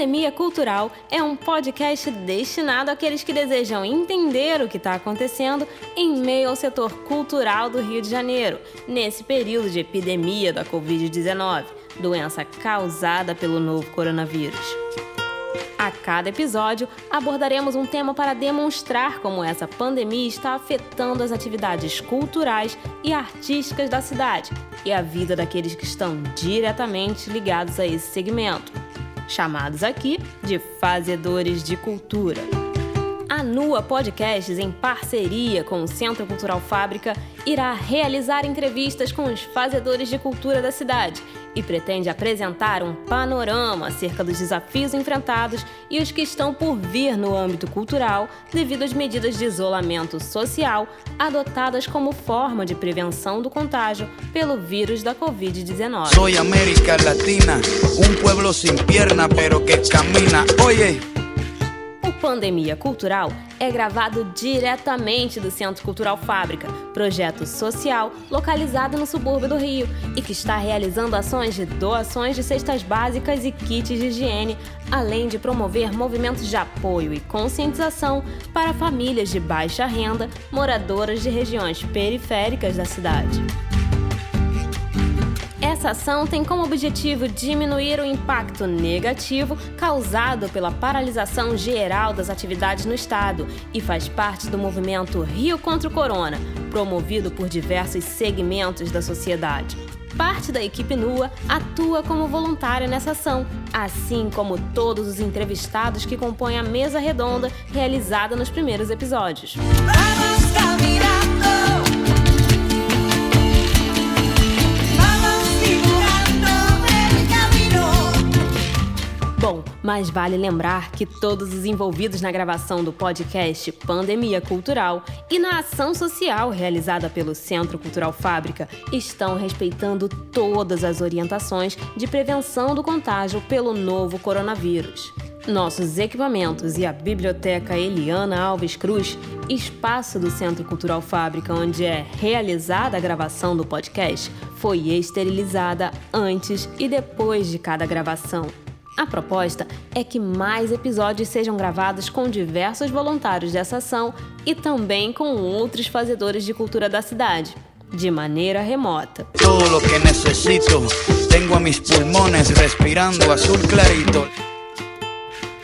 Pandemia Cultural é um podcast destinado àqueles que desejam entender o que está acontecendo em meio ao setor cultural do Rio de Janeiro, nesse período de epidemia da Covid-19, doença causada pelo novo coronavírus. A cada episódio, abordaremos um tema para demonstrar como essa pandemia está afetando as atividades culturais e artísticas da cidade e a vida daqueles que estão diretamente ligados a esse segmento, chamados aqui de fazedores de cultura. A Nua Podcasts, em parceria com o Centro Cultural Fábrica, irá realizar entrevistas com os fazedores de cultura da cidade e pretende apresentar um panorama acerca dos desafios enfrentados e os que estão por vir no âmbito cultural devido às medidas de isolamento social adotadas como forma de prevenção do contágio pelo vírus da Covid-19. Sou América Latina, um pueblo sem perna, pero que camina. Oye. Pandemia Cultural é gravado diretamente do Centro Cultural Fábrica, projeto social localizado no subúrbio do Rio e que está realizando ações de doações de cestas básicas e kits de higiene, além de promover movimentos de apoio e conscientização para famílias de baixa renda moradoras de regiões periféricas da cidade. Essa ação tem como objetivo diminuir o impacto negativo causado pela paralisação geral das atividades no estado e faz parte do movimento Rio contra o Corona, promovido por diversos segmentos da sociedade. Parte da equipe NUA atua como voluntária nessa ação, assim como todos os entrevistados que compõem a mesa redonda realizada nos primeiros episódios. Mas vale lembrar que todos os envolvidos na gravação do podcast Pandemia Cultural e na ação social realizada pelo Centro Cultural Fábrica estão respeitando todas as orientações de prevenção do contágio pelo novo coronavírus. Nossos equipamentos e a Biblioteca Eliana Alves Cruz, espaço do Centro Cultural Fábrica onde é realizada a gravação do podcast, foi esterilizada antes e depois de cada gravação. A proposta é que mais episódios sejam gravados com diversos voluntários dessa ação e também com outros fazedores de cultura da cidade, de maneira remota. Tudo o que necessito, tenho a mis pulmones respirando azul clarito.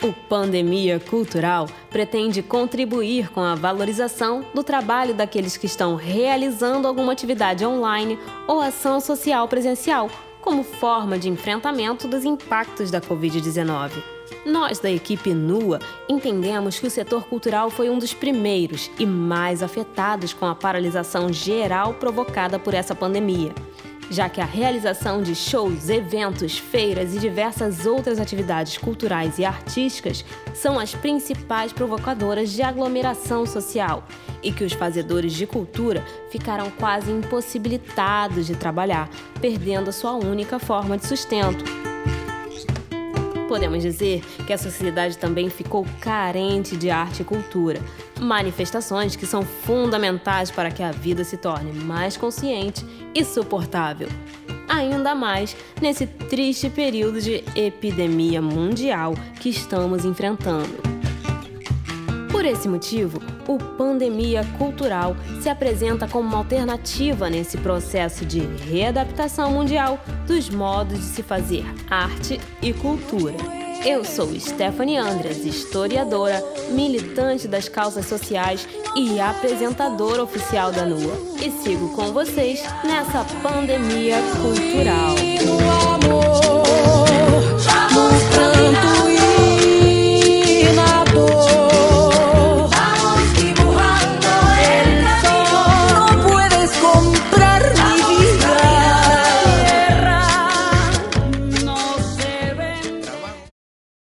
O Pandemia Cultural pretende contribuir com a valorização do trabalho daqueles que estão realizando alguma atividade online ou ação social presencial como forma de enfrentamento dos impactos da Covid-19. Nós, da equipe NUA, entendemos que o setor cultural foi um dos primeiros e mais afetados com a paralisação geral provocada por essa pandemia já que a realização de shows, eventos, feiras e diversas outras atividades culturais e artísticas são as principais provocadoras de aglomeração social e que os fazedores de cultura ficaram quase impossibilitados de trabalhar, perdendo a sua única forma de sustento. Podemos dizer que a sociedade também ficou carente de arte e cultura, manifestações que são fundamentais para que a vida se torne mais consciente e suportável. Ainda mais nesse triste período de epidemia mundial que estamos enfrentando. Por esse motivo, o Pandemia Cultural se apresenta como uma alternativa nesse processo de readaptação mundial dos modos de se fazer arte e cultura. Eu sou Stephanie Andres, historiadora, militante das causas sociais e apresentadora oficial da NUA. E sigo com vocês nessa pandemia cultural.